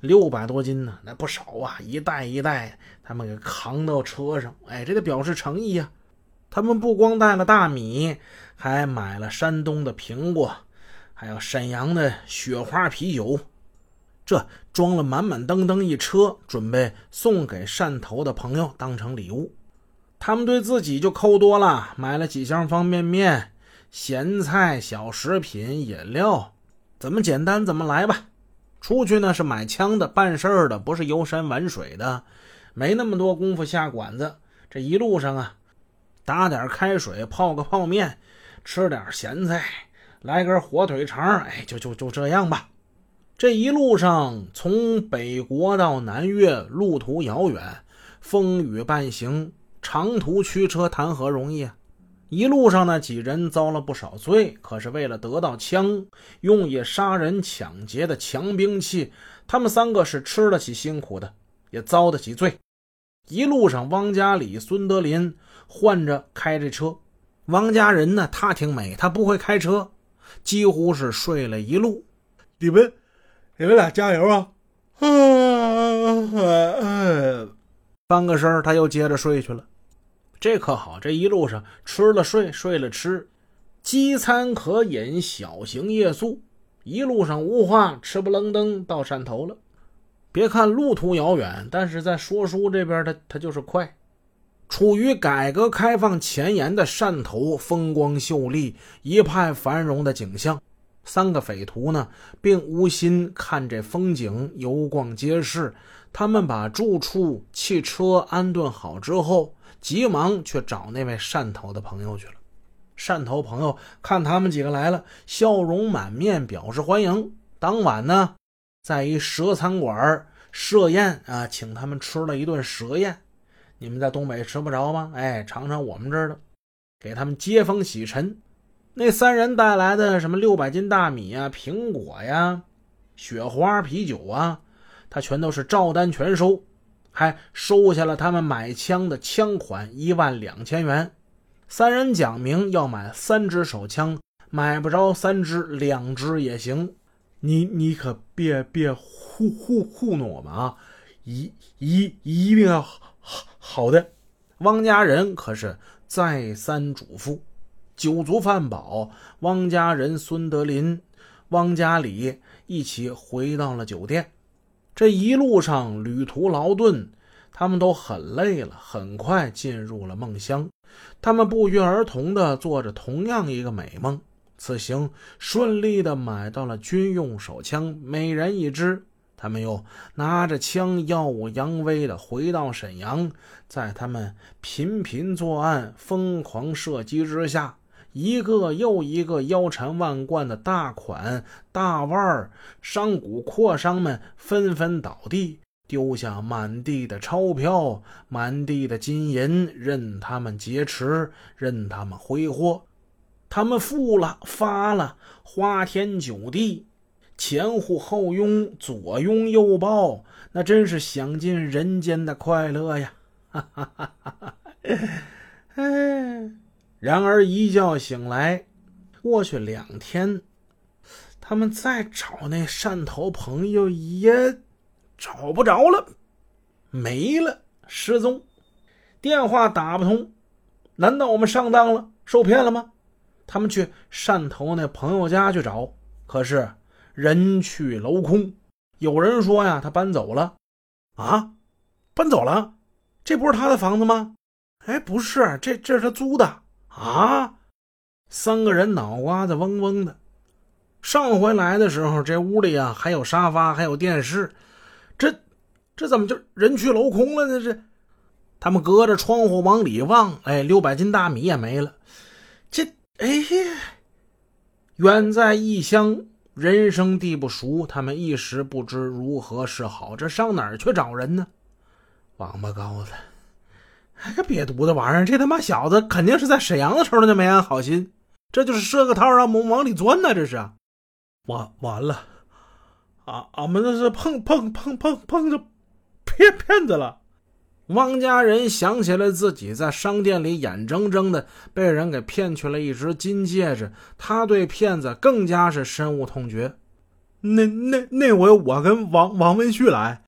六百多斤呢，那不少啊！一袋一袋，他们给扛到车上，哎，这得表示诚意呀。他们不光带了大米，还买了山东的苹果，还有沈阳的雪花啤酒，这装了满满登登一车，准备送给汕头的朋友当成礼物。他们对自己就抠多了，买了几箱方便面、咸菜、小食品、饮料，怎么简单怎么来吧。出去呢是买枪的，办事儿的，不是游山玩水的，没那么多功夫下馆子。这一路上啊，打点开水，泡个泡面，吃点咸菜，来根火腿肠，哎，就就就这样吧。这一路上从北国到南越，路途遥远，风雨伴行，长途驱车谈何容易啊！一路上呢，几人遭了不少罪，可是为了得到枪，用以杀人抢劫的强兵器，他们三个是吃得起辛苦的，也遭得起罪。一路上，汪家里、孙德林换着开这车。汪家人呢，他挺美，他不会开车，几乎是睡了一路。你们，你们俩加油啊！翻个身他又接着睡去了。这可好，这一路上吃了睡，睡了吃，饥餐可饮，小行夜宿，一路上无话，吃不愣登到汕头了。别看路途遥远，但是在说书这边，他他就是快。处于改革开放前沿的汕头，风光秀丽，一派繁荣的景象。三个匪徒呢，并无心看这风景，游逛街市。他们把住处、汽车安顿好之后。急忙去找那位汕头的朋友去了。汕头朋友看他们几个来了，笑容满面，表示欢迎。当晚呢，在一蛇餐馆设宴啊，请他们吃了一顿蛇宴。你们在东北吃不着吗？哎，尝尝我们这儿的，给他们接风洗尘。那三人带来的什么六百斤大米呀、苹果呀、雪花啤酒啊，他全都是照单全收。还收下了他们买枪的枪款一万两千元，三人讲明要买三支手枪，买不着三支，两支也行。你你可别别糊糊糊弄我们啊！一一一定要好好的。汪家人可是再三嘱咐。酒足饭饱，汪家人、孙德林、汪家里一起回到了酒店。这一路上旅途劳顿，他们都很累了，很快进入了梦乡。他们不约而同地做着同样一个美梦。此行顺利地买到了军用手枪，每人一支。他们又拿着枪耀武扬威地回到沈阳，在他们频频作案、疯狂射击之下。一个又一个腰缠万贯的大款、大腕儿、商贾、阔商们纷纷倒地，丢下满地的钞票、满地的金银，任他们劫持，任他们挥霍。他们富了、发了，花天酒地，前呼后拥，左拥右抱，那真是享尽人间的快乐呀！哈哈哈哈哈！哎。然而一觉醒来，过去两天，他们再找那汕头朋友也找不着了，没了，失踪，电话打不通。难道我们上当了，受骗了吗？他们去汕头那朋友家去找，可是人去楼空。有人说呀，他搬走了。啊，搬走了？这不是他的房子吗？哎，不是，这这是他租的。啊！三个人脑瓜子嗡嗡的。上回来的时候，这屋里啊还有沙发，还有电视。这这怎么就人去楼空了呢？这他们隔着窗户往里望，哎，六百斤大米也没了。这哎，远在异乡，人生地不熟，他们一时不知如何是好。这上哪儿去找人呢？王八羔子！还个瘪犊子玩意儿！这他妈小子肯定是在沈阳的时候就没安好心，这就是设个套让我们往里钻呢！这是，完完了，啊，俺们这是碰碰碰碰碰着骗骗子了。汪家人想起来自己在商店里眼睁睁的被人给骗去了一只金戒指，他对骗子更加是深恶痛绝。那那那回我跟王王文旭来，